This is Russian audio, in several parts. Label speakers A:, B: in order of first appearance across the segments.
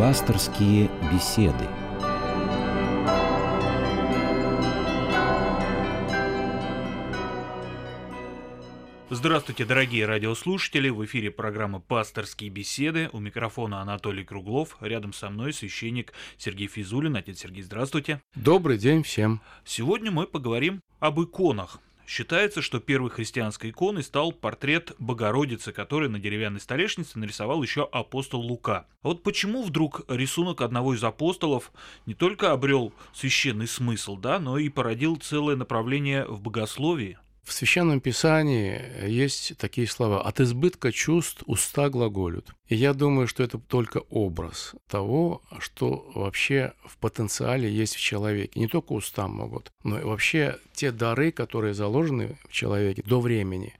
A: Пасторские беседы.
B: Здравствуйте, дорогие радиослушатели! В эфире программа «Пасторские беседы». У микрофона Анатолий Круглов. Рядом со мной священник Сергей Физулин. Отец Сергей, здравствуйте.
C: Добрый день всем.
B: Сегодня мы поговорим об иконах. Считается, что первой христианской иконой стал портрет Богородицы, который на деревянной столешнице нарисовал еще апостол Лука. А вот почему вдруг рисунок одного из апостолов не только обрел священный смысл, да, но и породил целое направление в богословии?
C: В Священном Писании есть такие слова «от избытка чувств уста глаголют». И я думаю, что это только образ того, что вообще в потенциале есть в человеке. Не только уста могут, но и вообще те дары, которые заложены в человеке до времени,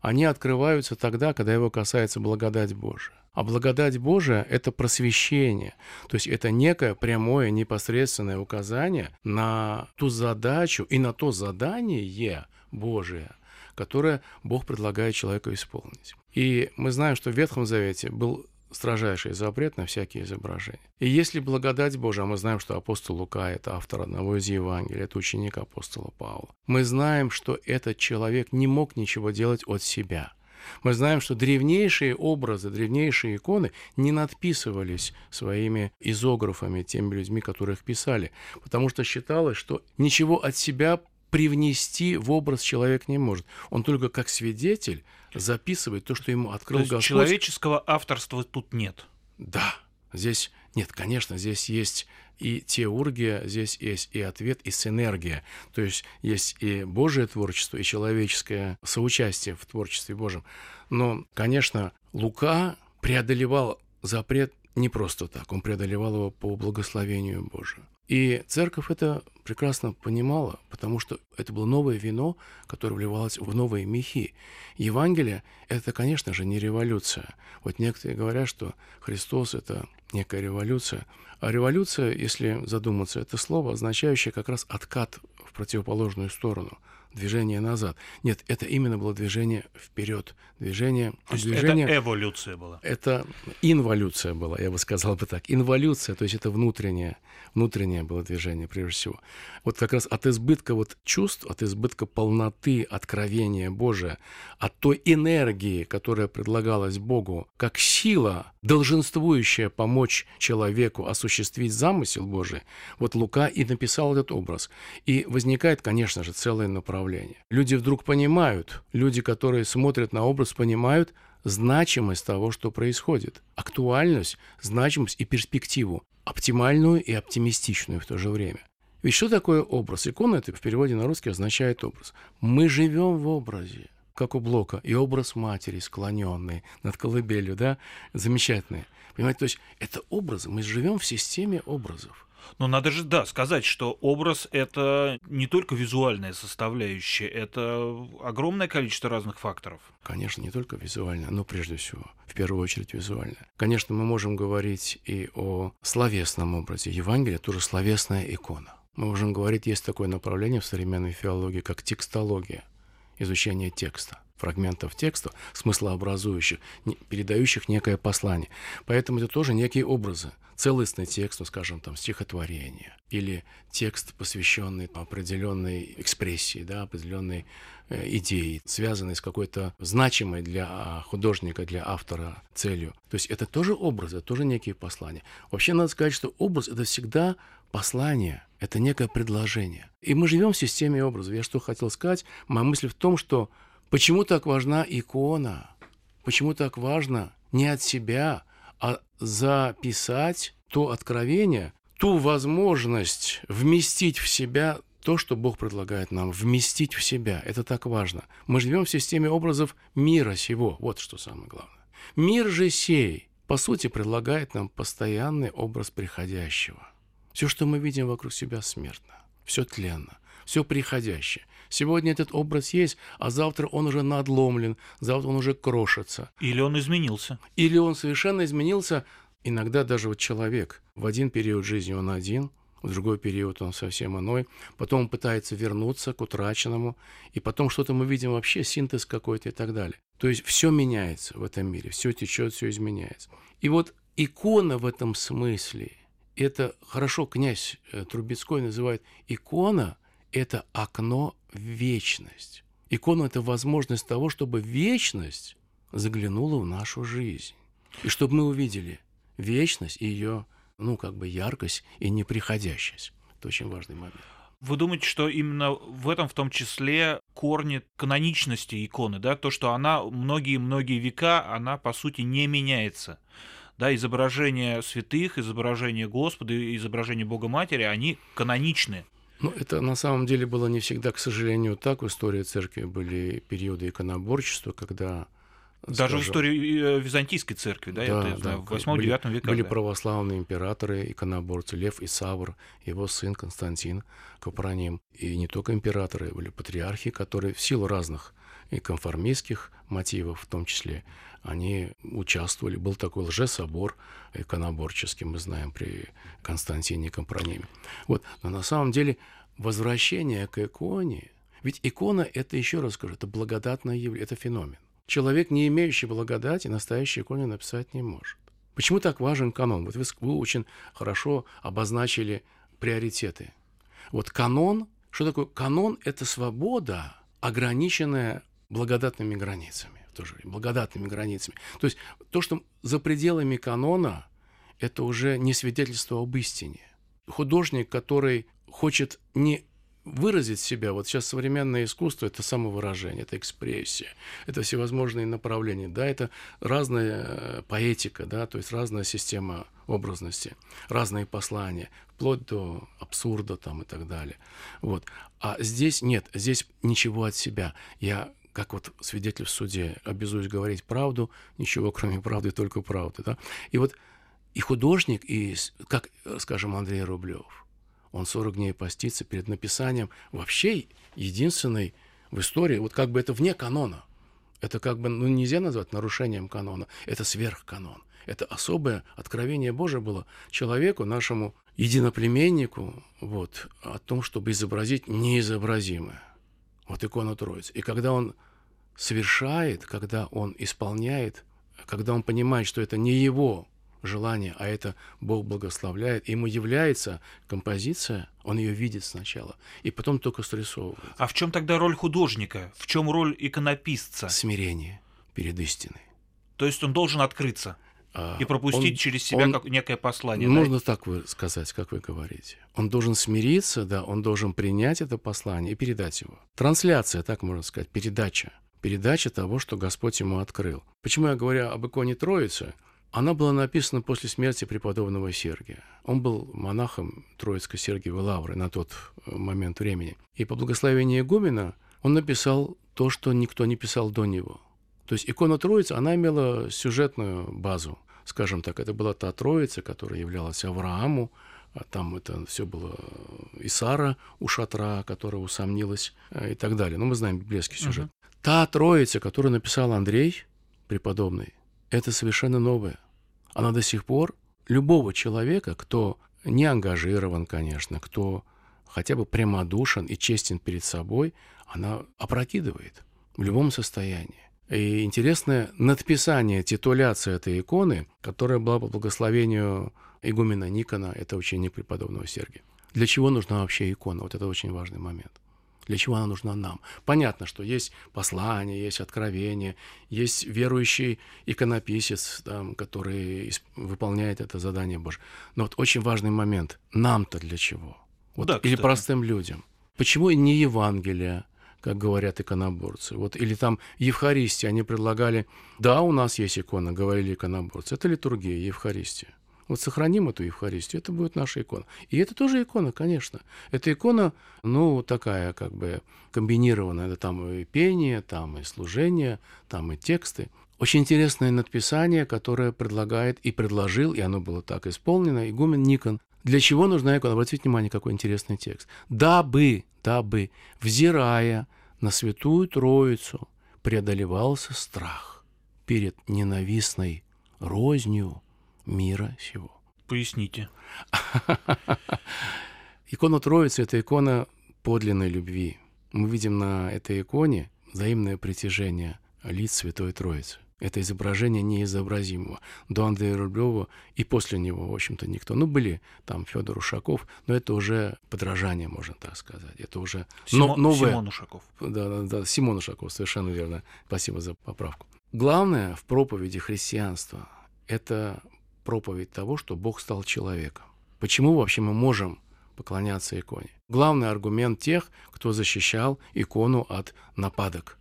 C: они открываются тогда, когда его касается благодать Божия. А благодать Божия – это просвещение, то есть это некое прямое непосредственное указание на ту задачу и на то задание Божие, которое Бог предлагает человеку исполнить. И мы знаем, что в Ветхом Завете был строжайший запрет на всякие изображения. И если благодать Божия, мы знаем, что апостол Лука – это автор одного из Евангелий, это ученик апостола Павла, мы знаем, что этот человек не мог ничего делать от себя – мы знаем, что древнейшие образы, древнейшие иконы не надписывались своими изографами, теми людьми, которых писали, потому что считалось, что ничего от себя привнести в образ человек не может. Он только как свидетель записывает то, что ему открыл
B: то есть
C: Господь.
B: Человеческого авторства тут нет.
C: Да, здесь нет, конечно, здесь есть и теургия, здесь есть и ответ, и синергия. То есть есть и Божие творчество, и человеческое соучастие в творчестве Божьем. Но, конечно, Лука преодолевал запрет не просто так, он преодолевал его по благословению Божию. И церковь это прекрасно понимала, потому что это было новое вино, которое вливалось в новые мехи. Евангелие – это, конечно же, не революция. Вот некоторые говорят, что Христос – это некая революция. А революция, если задуматься, это слово, означающее как раз откат в противоположную сторону – движение назад. Нет, это именно было движение вперед. Движение,
B: то есть
C: движение,
B: это эволюция была.
C: Это инволюция была, я бы сказал бы так. Инволюция, то есть это внутреннее, внутреннее было движение прежде всего. Вот как раз от избытка вот чувств, от избытка полноты, откровения Божия, от той энергии, которая предлагалась Богу, как сила, долженствующая помочь человеку осуществить замысел Божий, вот Лука и написал этот образ. И возникает, конечно же, целое направление. Люди вдруг понимают, люди, которые смотрят на образ, понимают значимость того, что происходит, актуальность, значимость и перспективу, оптимальную и оптимистичную в то же время. Ведь что такое образ? Икона это в переводе на русский означает образ. Мы живем в образе, как у Блока, и образ матери, склоненный над колыбелью, да, замечательный. Понимаете, то есть это образы, мы живем в системе образов.
B: Но надо же, да, сказать, что образ — это не только визуальная составляющая, это огромное количество разных факторов.
C: Конечно, не только визуально, но прежде всего, в первую очередь визуально. Конечно, мы можем говорить и о словесном образе. Евангелие — тоже словесная икона. Мы можем говорить, есть такое направление в современной филологии, как текстология, изучение текста фрагментов текста, смыслообразующих, передающих некое послание. Поэтому это тоже некие образы. Целостный текст, ну, скажем, там, стихотворение, или текст, посвященный определенной экспрессии, да, определенной э, идеи, связанной с какой-то значимой для а, художника, для автора целью. То есть это тоже образы, это тоже некие послания. Вообще надо сказать, что образ — это всегда послание, это некое предложение. И мы живем в системе образов. Я что хотел сказать? Моя мысль в том, что Почему так важна икона? Почему так важно не от себя, а записать то откровение, ту возможность вместить в себя то, что Бог предлагает нам, вместить в себя. Это так важно. Мы живем в системе образов мира сего. Вот что самое главное. Мир же сей, по сути, предлагает нам постоянный образ приходящего. Все, что мы видим вокруг себя, смертно. Все тленно, все приходящее. Сегодня этот образ есть, а завтра он уже надломлен, завтра он уже крошится.
B: Или он изменился.
C: Или он совершенно изменился. Иногда даже вот человек в один период жизни он один, в другой период он совсем иной, потом он пытается вернуться к утраченному, и потом что-то мы видим вообще, синтез какой-то и так далее. То есть все меняется в этом мире, все течет, все изменяется. И вот икона в этом смысле, это хорошо князь э, Трубецкой называет икона – это окно в вечность. Икона – это возможность того, чтобы вечность заглянула в нашу жизнь. И чтобы мы увидели вечность и ее, ну, как бы яркость и неприходящесть. Это очень важный момент.
B: Вы думаете, что именно в этом в том числе корни каноничности иконы, да, то, что она многие-многие века, она по сути не меняется. Да, изображения святых, изображения Господа, изображения Бога Матери, они каноничны.
C: Ну, это на самом деле было не всегда, к сожалению, так. В истории церкви были периоды иконоборчества, когда
B: даже скажем, в истории э, Византийской церкви, да, да, знаю, да, в 8-9 веках.
C: Были
B: да.
C: православные императоры, иконоборцы, Лев и Савр, его сын Константин Капраним. И не только императоры, были патриархи, которые в силу разных и конформистских мотивов в том числе, они участвовали. Был такой лжесобор иконоборческий, мы знаем, при Константине Капраниме. Вот. Но на самом деле возвращение к иконе, ведь икона – это, еще раз скажу, это благодатное явление, это феномен. Человек, не имеющий благодати, настоящей иконе написать не может. Почему так важен канон? Вот вы, вы очень хорошо обозначили приоритеты. Вот канон, что такое? Канон – это свобода, ограниченная благодатными границами. Тоже благодатными границами. То есть то, что за пределами канона, это уже не свидетельство об истине. Художник, который хочет не выразить себя. Вот сейчас современное искусство – это самовыражение, это экспрессия, это всевозможные направления, да, это разная э, поэтика, да, то есть разная система образности, разные послания, вплоть до абсурда там и так далее. Вот. А здесь нет, здесь ничего от себя. Я как вот свидетель в суде обязуюсь говорить правду, ничего кроме правды, только правды. Да? И вот и художник, и, как, скажем, Андрей Рублев, он 40 дней постится перед написанием вообще единственный в истории, вот как бы это вне канона. Это как бы, ну, нельзя назвать нарушением канона, это сверхканон. Это особое откровение Божие было человеку, нашему единоплеменнику, вот, о том, чтобы изобразить неизобразимое. Вот икона Троицы. И когда он совершает, когда он исполняет, когда он понимает, что это не его желание, а это Бог благословляет, ему является композиция, он ее видит сначала, и потом только срисовывает.
B: А в чем тогда роль художника? В чем роль иконописца?
C: Смирение перед истиной.
B: То есть он должен открыться и пропустить он, через себя он, как некое послание.
C: Можно да? так вы сказать, как вы говорите. Он должен смириться, да, он должен принять это послание и передать его. Трансляция, так можно сказать, передача. Передача того, что Господь ему открыл. Почему я говорю об иконе Троицы? Она была написана после смерти преподобного Сергия. Он был монахом Троицкой Сергиевой Лавры на тот э, момент времени. И по благословению игумена он написал то, что никто не писал до него. То есть икона Троицы, она имела сюжетную базу. Скажем так, это была та Троица, которая являлась Аврааму, а там это все было и Сара у шатра, которая усомнилась э, и так далее. Ну, мы знаем библейский сюжет. Uh-huh. Та Троица, которую написал Андрей, преподобный, это совершенно новое. Она до сих пор любого человека, кто не ангажирован, конечно, кто хотя бы прямодушен и честен перед собой, она опрокидывает в любом состоянии. И интересное надписание, титуляция этой иконы, которая была по благословению игумена Никона, это ученик преподобного Сергия. Для чего нужна вообще икона? Вот это очень важный момент. Для чего она нужна нам? Понятно, что есть послание, есть откровение, есть верующий иконописец, там, который выполняет это задание Божье. Но вот очень важный момент. Нам-то для чего? Вот, да, или простым людям. Почему не Евангелие, как говорят иконоборцы? Вот, или там Евхаристия, они предлагали, да, у нас есть икона, говорили иконоборцы. Это литургия, Евхаристия. Вот сохраним эту Евхаристию, это будет наша икона. И это тоже икона, конечно. Это икона, ну, такая как бы комбинированная. Это там и пение, там и служение, там и тексты. Очень интересное надписание, которое предлагает и предложил, и оно было так исполнено, игумен Никон. Для чего нужна икона? Обратите внимание, какой интересный текст. «Дабы, дабы, взирая на Святую Троицу, преодолевался страх перед ненавистной рознью, мира сего.
B: Поясните.
C: Икона Троицы – это икона подлинной любви. Мы видим на этой иконе взаимное притяжение лиц Святой Троицы. Это изображение неизобразимого. До Андрея Рублева и после него, в общем-то, никто. Ну, были там Федор Ушаков, но это уже подражание, можно так сказать. Это уже
B: Симо...
C: новое.
B: Симон Ушаков.
C: Да, да, да, Симон Ушаков, совершенно верно. Спасибо за поправку. Главное в проповеди христианства – это проповедь того, что Бог стал человеком. Почему вообще мы можем поклоняться иконе? Главный аргумент тех, кто защищал икону от нападок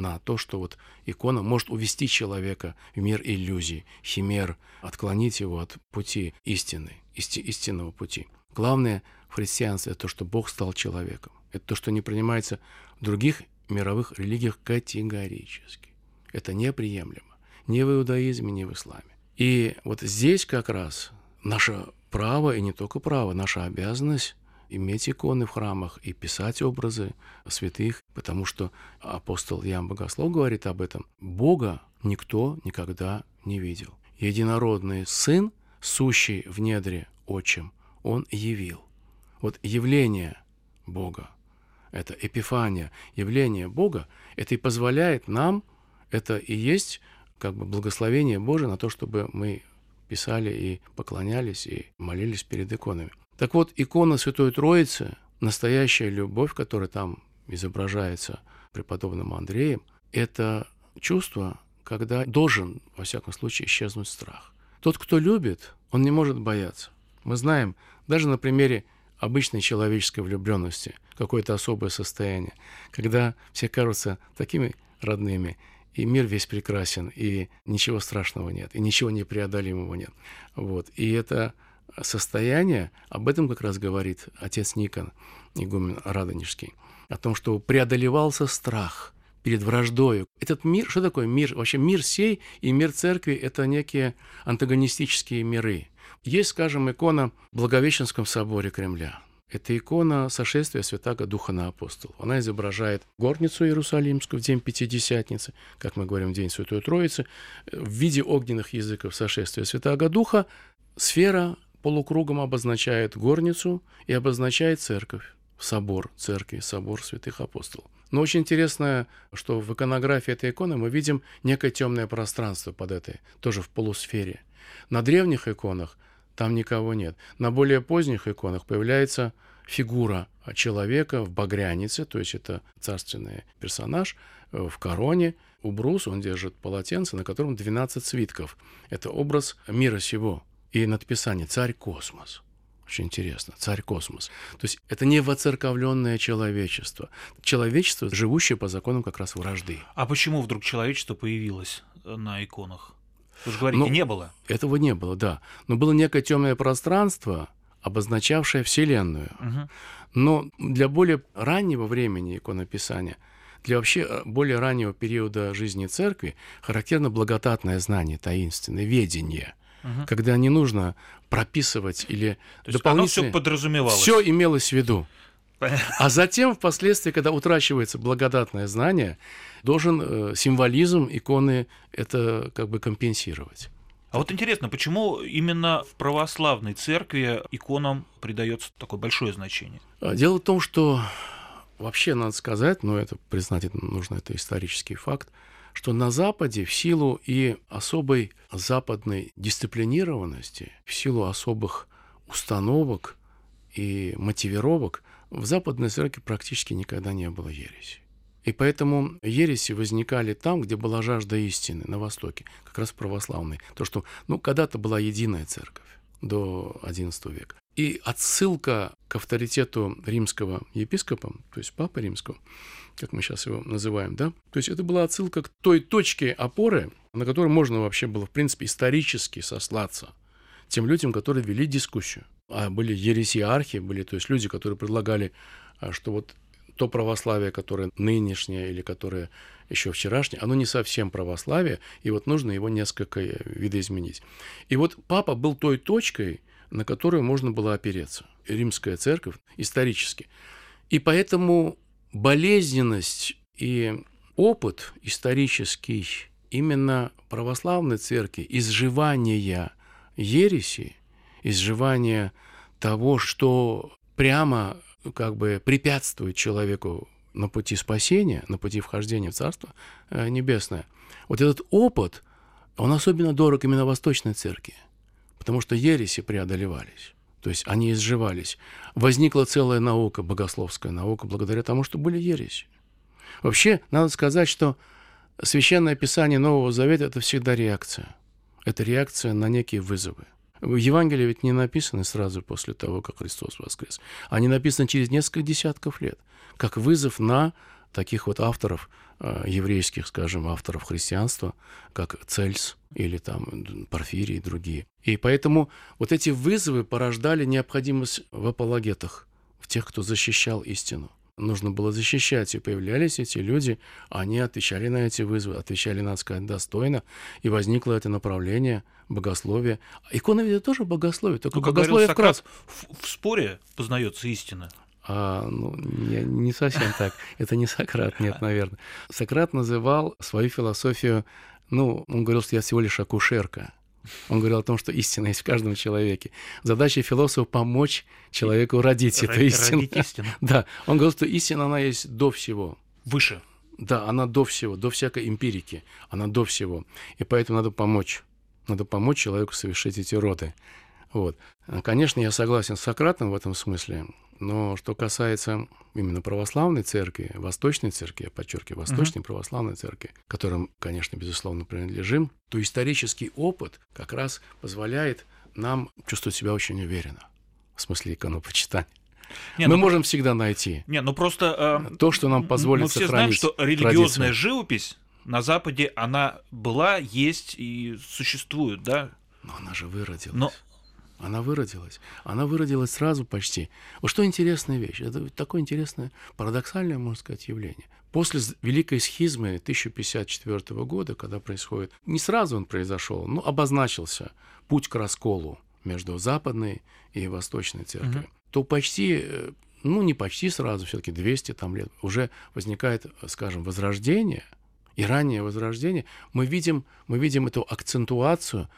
C: на то, что вот икона может увести человека в мир иллюзий, химер, отклонить его от пути истины, исти, истинного пути. Главное в христианстве – это то, что Бог стал человеком. Это то, что не принимается в других мировых религиях категорически. Это неприемлемо. Ни в иудаизме, ни в исламе. И вот здесь как раз наше право, и не только право, наша обязанность иметь иконы в храмах и писать образы святых, потому что апостол Ян Богослов говорит об этом. Бога никто никогда не видел. Единородный Сын, сущий в недре отчим, Он явил. Вот явление Бога, это эпифания, явление Бога, это и позволяет нам это и есть как бы благословение Божие на то, чтобы мы писали и поклонялись и молились перед иконами. Так вот, икона Святой Троицы, настоящая любовь, которая там изображается преподобным Андреем, это чувство, когда должен, во всяком случае, исчезнуть страх. Тот, кто любит, он не может бояться. Мы знаем, даже на примере обычной человеческой влюбленности, какое-то особое состояние, когда все кажутся такими родными, и мир весь прекрасен, и ничего страшного нет, и ничего непреодолимого нет. Вот. И это состояние, об этом как раз говорит отец Никон, игумен Радонежский, о том, что преодолевался страх перед враждою. Этот мир, что такое мир? Вообще мир сей и мир церкви – это некие антагонистические миры. Есть, скажем, икона в Благовещенском соборе Кремля – это икона сошествия Святаго Духа на апостол. Она изображает горницу Иерусалимскую в день Пятидесятницы, как мы говорим, в день Святой Троицы, в виде огненных языков сошествия Святаго Духа. Сфера полукругом обозначает горницу и обозначает церковь, собор церкви, собор святых апостолов. Но очень интересно, что в иконографии этой иконы мы видим некое темное пространство под этой, тоже в полусфере. На древних иконах – там никого нет. На более поздних иконах появляется фигура человека в багрянице, то есть это царственный персонаж э, в короне. Убрус он держит полотенце, на котором 12 свитков. Это образ мира сего. И надписание «Царь Космос». Очень интересно. Царь Космос. То есть это не воцерковленное человечество. Человечество, живущее по законам как раз вражды.
B: А почему вдруг человечество появилось на иконах? Вы же говорите,
C: ну,
B: не было.
C: Этого не было, да. Но было некое темное пространство, обозначавшее Вселенную.
B: Угу.
C: Но для более раннего времени иконописания, для вообще э, более раннего периода жизни церкви характерно благодатное знание, таинственное, ведение – угу. когда не нужно прописывать или
B: То дополнительно. все подразумевалось.
C: Все имелось в виду. А затем, впоследствии, когда утрачивается благодатное знание, должен э, символизм иконы это как бы компенсировать.
B: А вот интересно, почему именно в православной церкви иконам придается такое большое значение?
C: А, дело в том, что вообще надо сказать, но это признать нужно, это исторический факт, что на Западе в силу и особой западной дисциплинированности, в силу особых установок и мотивировок в Западной Церкви практически никогда не было ереси. И поэтому ереси возникали там, где была жажда истины, на Востоке, как раз православной. То, что, ну, когда-то была единая церковь до XI века. И отсылка к авторитету римского епископа, то есть папы римского, как мы сейчас его называем, да, то есть это была отсылка к той точке опоры, на которой можно вообще было, в принципе, исторически сослаться тем людям, которые вели дискуссию. А были ересиархи, были, то есть люди, которые предлагали, а, что вот то православие, которое нынешнее или которое еще вчерашнее, оно не совсем православие, и вот нужно его несколько э, видоизменить. И вот папа был той точкой, на которую можно было опереться. Римская церковь исторически. И поэтому болезненность и опыт исторический именно православной церкви, изживания ереси, изживания того, что прямо как бы препятствует человеку на пути спасения, на пути вхождения в Царство э, Небесное, вот этот опыт, он особенно дорог именно Восточной Церкви, потому что ереси преодолевались. То есть они изживались. Возникла целая наука, богословская наука, благодаря тому, что были ереси. Вообще, надо сказать, что Священное Писание Нового Завета – это всегда реакция. Это реакция на некие вызовы. Евангелия ведь не написаны сразу после того, как Христос воскрес. Они написаны через несколько десятков лет, как вызов на таких вот авторов, еврейских, скажем, авторов христианства, как Цельс или там Порфирий и другие. И поэтому вот эти вызовы порождали необходимость в апологетах, в тех, кто защищал истину нужно было защищать, и появлялись эти люди, они отвечали на эти вызовы, отвечали, надо сказать, достойно, и возникло это направление богословия. Икона ведь тоже богословие, только
B: ну, как
C: богословие
B: говорил Сократ, в, в споре познается истина.
C: А, ну, не, не совсем так. Это не Сократ, нет, наверное. Сократ называл свою философию, ну, он говорил, что я всего лишь акушерка. Он говорил о том, что истина есть в каждом человеке. Задача философа — помочь человеку родить эту истину.
B: Родить истину.
C: Да, он говорил, что истина, она есть до всего.
B: Выше.
C: Да, она до всего, до всякой эмпирики, она до всего. И поэтому надо помочь. Надо помочь человеку совершить эти роды. Вот. Конечно, я согласен с Сократом в этом смысле. Но что касается именно православной церкви, восточной церкви, я подчеркиваю, восточной uh-huh. православной церкви, которым, конечно, безусловно, принадлежим, то исторический опыт как раз позволяет нам чувствовать себя очень уверенно в смысле иконопочитания. Не, мы ну, можем всегда найти.
B: Не, ну просто
C: э, то, что нам позволит
B: мы все
C: сохранить
B: знаем, что религиозная традицию. живопись на Западе она была, есть и существует, да?
C: Но она же выродилась. Но она выродилась. Она выродилась сразу почти. Вот что интересная вещь. Это такое интересное, парадоксальное, можно сказать, явление. После Великой схизмы 1054 года, когда происходит... Не сразу он произошел, но обозначился путь к расколу между Западной и Восточной церковью. Угу. То почти э, ну, не почти сразу, все-таки 200 там лет, уже возникает, скажем, возрождение, и раннее возрождение, мы видим, мы видим эту акцентуацию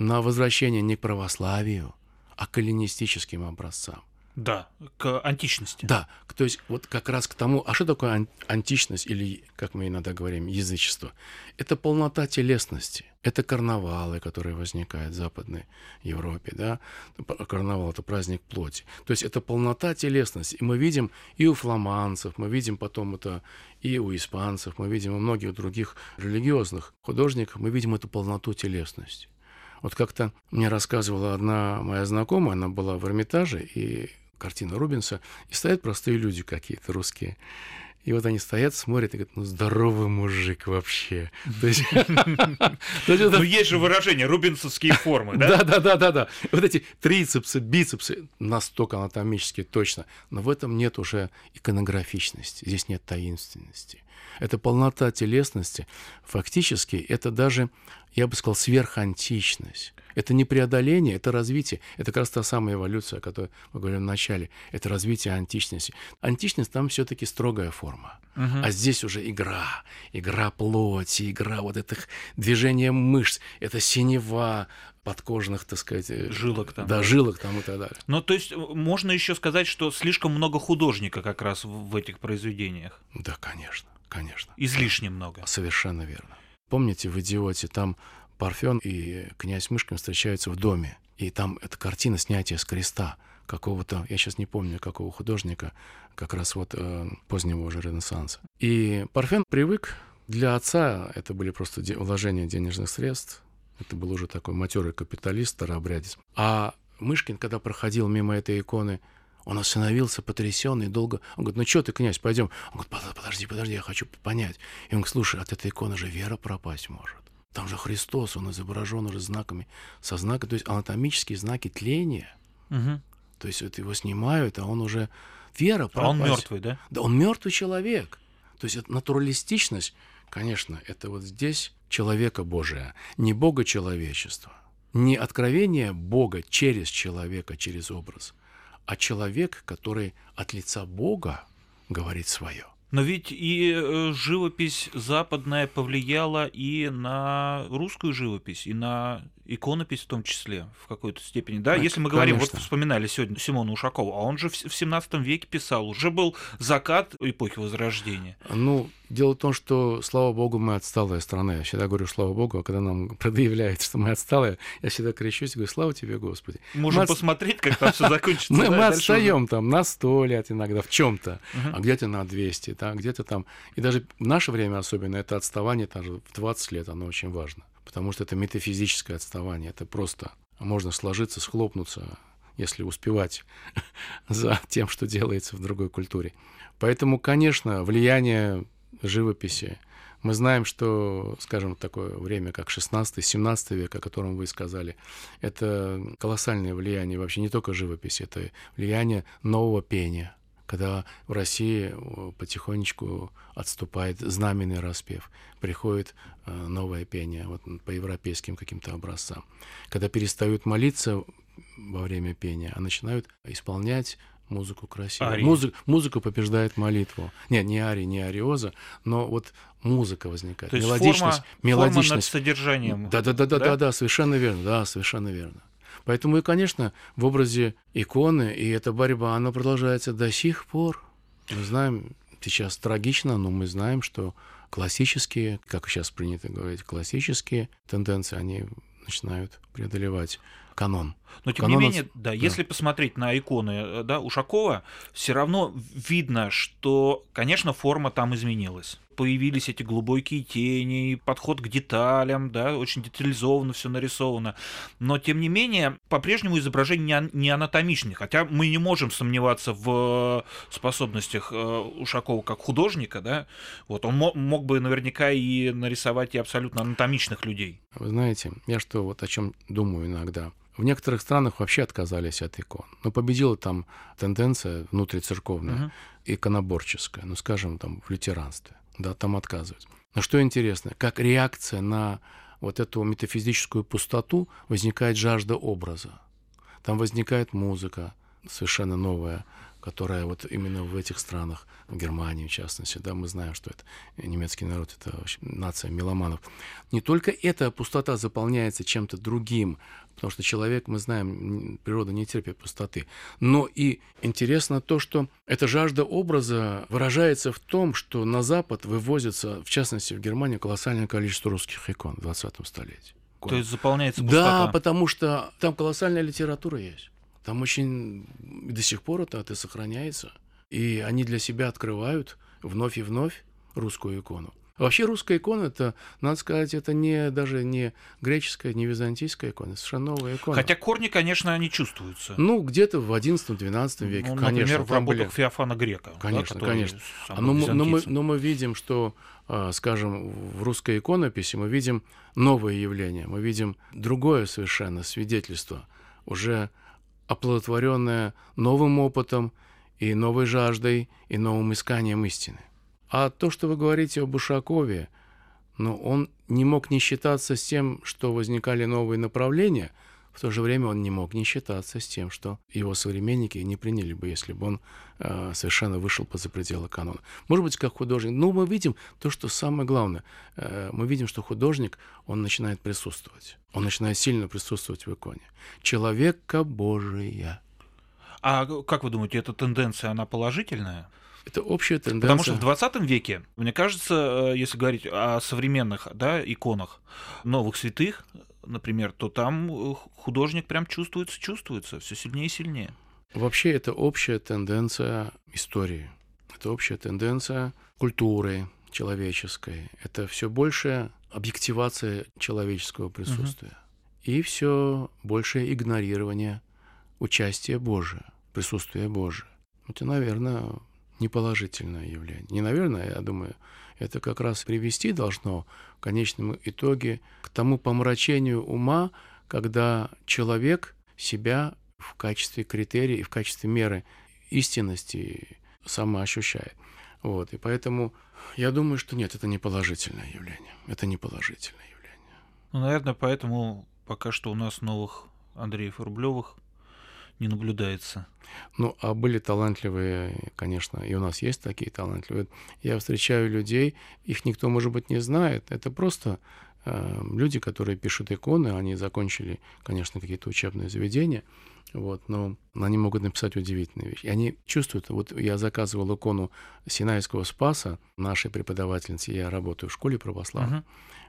C: на возвращение не к православию, а к эллинистическим образцам.
B: Да, к античности.
C: Да, то есть вот как раз к тому, а что такое ан- античность или, как мы иногда говорим, язычество? Это полнота телесности, это карнавалы, которые возникают в Западной Европе, да, карнавал — это праздник плоти. То есть это полнота телесности, и мы видим и у фламандцев, мы видим потом это и у испанцев, мы видим у многих других религиозных художников, мы видим эту полноту телесности. Вот как-то мне рассказывала одна моя знакомая, она была в Эрмитаже, и картина Рубинса, и стоят простые люди какие-то русские. И вот они стоят, смотрят и говорят, ну здоровый мужик вообще.
B: Ну есть же выражение, рубинсовские формы, да?
C: Да, да, да, да, да. Вот эти трицепсы, бицепсы, настолько анатомически точно. Но в этом нет уже иконографичности, здесь нет таинственности. Это полнота телесности. Фактически это даже, я бы сказал, сверхантичность. Это не преодоление, это развитие. Это как раз та самая эволюция, о которой мы говорили в начале. Это развитие античности. Античность там все-таки строгая форма. Угу. А здесь уже игра. Игра плоти, игра вот этих движения мышц. Это синева подкожных, так сказать,
B: э, жилок там.
C: Да, жилок там и так далее.
B: Ну, то есть можно еще сказать, что слишком много художника как раз в этих произведениях.
C: Да, конечно, конечно.
B: Излишне много.
C: Совершенно верно. Помните в «Идиоте» там Парфен и князь Мышкин встречаются в доме, и там эта картина снятия с креста какого-то, я сейчас не помню, какого художника, как раз вот э, позднего уже Ренессанса. И Парфен привык, для отца это были просто де- вложения денежных средств, это был уже такой матерый капиталист, старообрядец. А Мышкин, когда проходил мимо этой иконы, он остановился, потрясенный, долго. Он говорит, ну что ты, князь, пойдем. Он говорит, подожди, подожди, я хочу понять. И он говорит, слушай, от этой иконы же вера пропасть может. Там же Христос, он изображен уже знаками, со знаками, то есть анатомические знаки тления. Угу. То есть вот его снимают, а он уже вера пропасть.
B: А он мертвый, да?
C: Да, он мертвый человек. То есть это натуралистичность, конечно, это вот здесь человека Божия, не Бога человечества, не откровение Бога через человека, через образ, а человек, который от лица Бога говорит свое.
B: Но ведь и э, живопись западная повлияла и на русскую живопись, и на иконопись в том числе, в какой-то степени. Да, если мы говорим,
C: Конечно.
B: вот вспоминали сегодня Симона Ушакова, а он же в в 17 веке писал, уже был закат эпохи Возрождения.
C: Ну, дело в том, что, слава богу, мы отсталая страна. Я всегда говорю, слава богу, а когда нам предъявляют, что мы отсталые, я всегда кричусь и говорю, слава тебе, Господи.
B: Можем
C: Мы
B: посмотреть, как там все закончится.
C: Мы, отстаем там на 100 лет иногда в чем-то, а где-то на 200, да, где-то там. И даже в наше время особенно это отставание даже в 20 лет, оно очень важно. Потому что это метафизическое отставание. Это просто можно сложиться, схлопнуться, если успевать за тем, что делается в другой культуре. Поэтому, конечно, влияние живописи. Мы знаем, что, скажем, такое время, как 16-17 век, о котором вы сказали, это колоссальное влияние вообще не только живописи, это влияние нового пения, когда в России э, потихонечку отступает знаменный распев, приходит э, новое пение вот, по европейским каким-то образцам. Когда перестают молиться во время пения, а начинают исполнять музыку красиво.
B: Арии.
C: Музы- музыка побеждает молитву. Нет, не арии, не ариоза, но вот музыка возникает.
B: То есть
C: мелодичность,
B: форма, форма над
C: мелодичность.
B: содержанием.
C: Да, да, да, да,
B: Да?
C: да, да, совершенно верно, да, совершенно верно. Поэтому и, конечно, в образе иконы, и эта борьба, она продолжается до сих пор. Мы знаем, сейчас трагично, но мы знаем, что классические, как сейчас принято говорить, классические тенденции, они начинают преодолевать канон.
B: Но тем не
C: Канон
B: менее, да, если посмотреть на иконы э, да, Ушакова, все равно видно, что, конечно, форма там изменилась. Появились эти глубокие тени, подход к деталям, да, очень детализованно все нарисовано. Но, тем не менее, по-прежнему изображение не, ан- не анатомичное. Хотя мы не можем сомневаться в э, способностях э, Ушакова как художника, да. Вот он мо- мог бы наверняка и нарисовать и абсолютно анатомичных людей.
C: Вы знаете, я что вот о чем думаю иногда. В некоторых странах вообще отказались от икон. Но победила там тенденция внутрицерковная,
B: Мгм.
C: иконоборческая, ну, скажем, там, в лютеранстве. Да, там отказываются. Но что интересно, как реакция на вот эту метафизическую пустоту возникает жажда образа. Там возникает музыка совершенно новая, которая вот именно в этих странах, в Германии в частности, да, мы знаем, что это немецкий народ, это вообще нация меломанов. Не только эта пустота заполняется чем-то другим, потому что человек, мы знаем, природа не терпит пустоты, но и интересно то, что эта жажда образа выражается в том, что на Запад вывозится, в частности в Германию, колоссальное количество русских икон в 20 столетии.
B: То есть заполняется
C: Да,
B: пустота.
C: потому что там колоссальная литература есть. Там очень до сих пор это, это сохраняется. И они для себя открывают вновь и вновь русскую икону. А Вообще русская икона, это, надо сказать, это не даже не греческая, не византийская икона, это совершенно новая икона.
B: Хотя корни, конечно, они чувствуются.
C: Ну, где-то в 11-12 веке,
B: Ну,
C: конечно,
B: например, в
C: там были...
B: работах Феофана Грека. да,
C: Конечно,
B: который
C: конечно. А,
B: был
C: но, мы, но, мы,
B: византийцем.
C: но мы видим, что, а, скажем, в русской иконописи мы видим новое явление, мы видим другое совершенно свидетельство, уже оплодотворенное новым опытом и новой жаждой и новым исканием истины. А то, что вы говорите об Ушакове, ну, он не мог не считаться с тем, что возникали новые направления, в то же время он не мог не считаться с тем, что его современники не приняли бы, если бы он э, совершенно вышел поза пределы канона. Может быть, как художник. Но мы видим то, что самое главное. Э, мы видим, что художник, он начинает присутствовать. Он начинает сильно присутствовать в иконе. Человека Божия.
B: А как вы думаете, эта тенденция, она положительная?
C: Это общая тенденция.
B: Потому что в 20 веке, мне кажется, э, если говорить о современных да, иконах новых святых, например, то там э, художник прям чувствуется, чувствуется все сильнее и сильнее.
C: Вообще это общая тенденция истории. Это общая тенденция культуры человеческой. Это все большая объективация человеческого присутствия. И все большее игнорирование участия Божия, присутствия Божия. Это, наверное, неположительное явление. Не наверное, я думаю, это как раз привести должно в конечном итоге к тому помрачению ума, когда человек себя в качестве критерия и в качестве меры истинности самоощущает. Вот. И поэтому я думаю, что нет, это не положительное явление. Это не положительное явление.
B: Ну, наверное, поэтому пока что у нас новых Андреев Рублевых не наблюдается.
C: Ну, а были талантливые, конечно, и у нас есть такие талантливые. Я встречаю людей, их никто, может быть, не знает. Это просто э, люди, которые пишут иконы, они закончили, конечно, какие-то учебные заведения, вот, но они могут написать удивительные вещи. И они чувствуют, вот я заказывал икону Синайского Спаса нашей преподавательнице, я работаю в школе православной, uh-huh.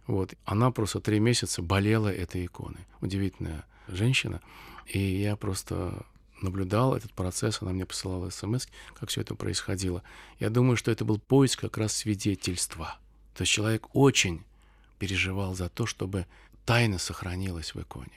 C: вот, она просто три месяца болела этой иконой. Удивительная женщина. И я просто наблюдал этот процесс, она мне посылала смс, как все это происходило. Я думаю, что это был поиск как раз свидетельства. То есть человек очень переживал за то, чтобы тайна сохранилась в иконе.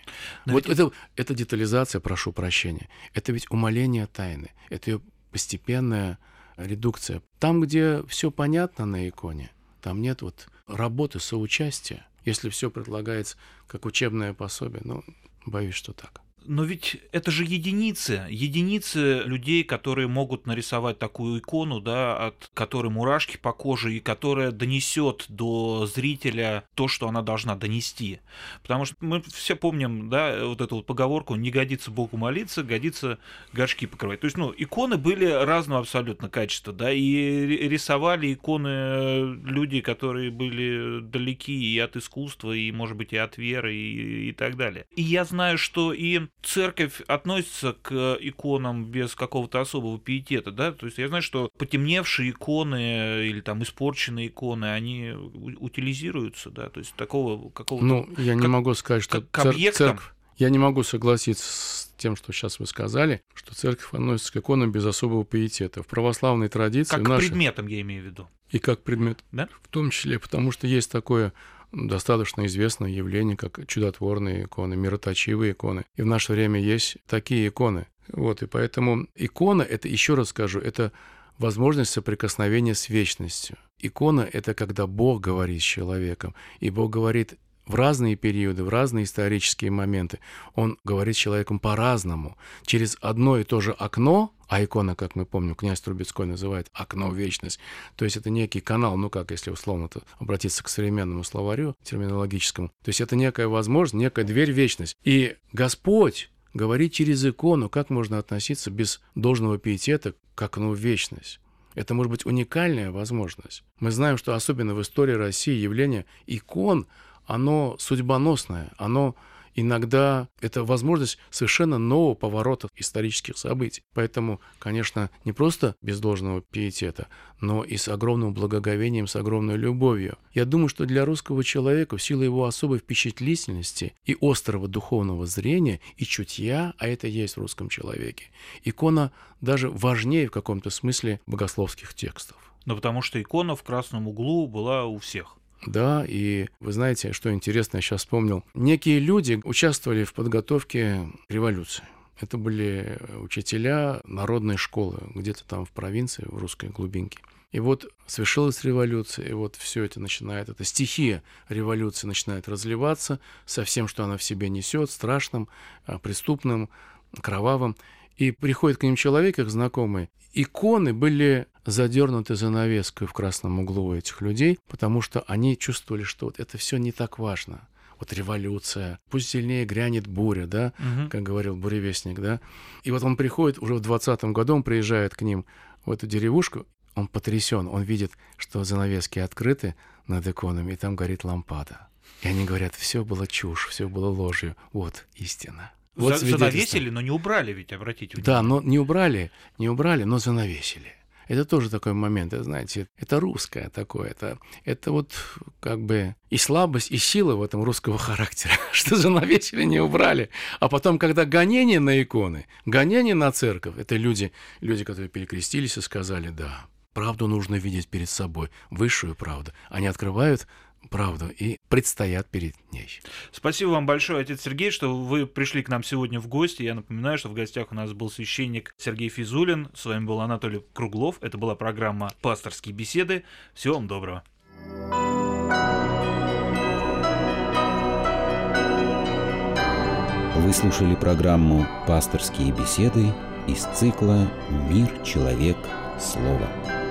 C: Но вот ведь... это, это детализация, прошу прощения. Это ведь умаление тайны. Это ее постепенная редукция. Там, где все понятно на иконе, там нет вот работы соучастия. Если все предлагается как учебное пособие, ну, боюсь, что так.
B: Но ведь это же единицы, единицы людей, которые могут нарисовать такую икону, да, от которой мурашки по коже и которая донесет до зрителя то, что она должна донести. Потому что мы все помним, да, вот эту вот поговорку «не годится Богу молиться, годится горшки покрывать». То есть, ну, иконы были разного абсолютно качества, да, и рисовали иконы люди, которые были далеки и от искусства, и, может быть, и от веры, и, и так далее. И я знаю, что и церковь относится к иконам без какого-то особого пиетета, да, то есть я знаю, что потемневшие иконы или там испорченные иконы, они утилизируются, да, то есть такого какого-то...
C: Ну, я не как, могу сказать, что
B: к, к объектам... церковь...
C: Я не могу согласиться с тем, что сейчас вы сказали, что церковь относится к иконам без особого пиетета. В православной традиции...
B: Как
C: нашей...
B: предметом, я имею в виду.
C: И как предмет.
B: Да?
C: В том числе, потому что есть такое достаточно известное явление, как чудотворные иконы, мироточивые иконы. И в наше время есть такие иконы. Вот, и поэтому икона, это, еще раз скажу, это возможность соприкосновения с вечностью. Икона — это когда Бог говорит с человеком, и Бог говорит в разные периоды, в разные исторические моменты. Он говорит с человеком по-разному. Через одно и то же окно, а икона, как мы помним, князь Трубецкой называет окно вечность. То есть это некий канал, ну как, если условно -то обратиться к современному словарю терминологическому. То есть это некая возможность, некая дверь вечность. И Господь говорит через икону, как можно относиться без должного пиетета к окну вечность. Это может быть уникальная возможность. Мы знаем, что особенно в истории России явление икон – оно судьбоносное, оно иногда это возможность совершенно нового поворота исторических событий. Поэтому, конечно, не просто без должного пиетета, но и с огромным благоговением, с огромной любовью. Я думаю, что для русского человека в силу его особой впечатлительности и острого духовного зрения и чутья, а это есть в русском человеке, икона даже важнее в каком-то смысле богословских текстов.
B: Ну, потому что икона в красном углу была у всех.
C: Да, и вы знаете, что интересно, я сейчас вспомнил. Некие люди участвовали в подготовке революции. Это были учителя народной школы, где-то там в провинции, в русской глубинке. И вот совершилась революция, и вот все это начинает, эта стихия революции начинает разливаться со всем, что она в себе несет, страшным, а, преступным, кровавым. И приходит к ним человек, их знакомый. Иконы были задернуты занавеской в красном углу у этих людей, потому что они чувствовали, что вот это все не так важно. Вот революция, пусть сильнее грянет буря, да, угу. как говорил буревестник, да. И вот он приходит, уже в 20 году он приезжает к ним в эту деревушку, он потрясен, он видит, что занавески открыты над иконами, и там горит лампада. И они говорят, все было чушь, все было ложью. Вот истина. Вот
B: занавесили, но не убрали ведь, обратите
C: внимание. Да, но не убрали, не убрали, но занавесили. Это тоже такой момент, знаете, это русское такое, это, это вот как бы и слабость, и сила в этом русского характера, что занавесили, не убрали. А потом, когда гонение на иконы, гонение на церковь, это люди, люди, которые перекрестились и сказали, да, правду нужно видеть перед собой, высшую правду. Они открывают правду и предстоят перед ней.
B: Спасибо вам большое, отец Сергей, что вы пришли к нам сегодня в гости. Я напоминаю, что в гостях у нас был священник Сергей Физулин, с вами был Анатолий Круглов. Это была программа «Пасторские беседы». Всего вам доброго.
A: Вы слушали программу «Пасторские беседы» из цикла «Мир, человек, слово».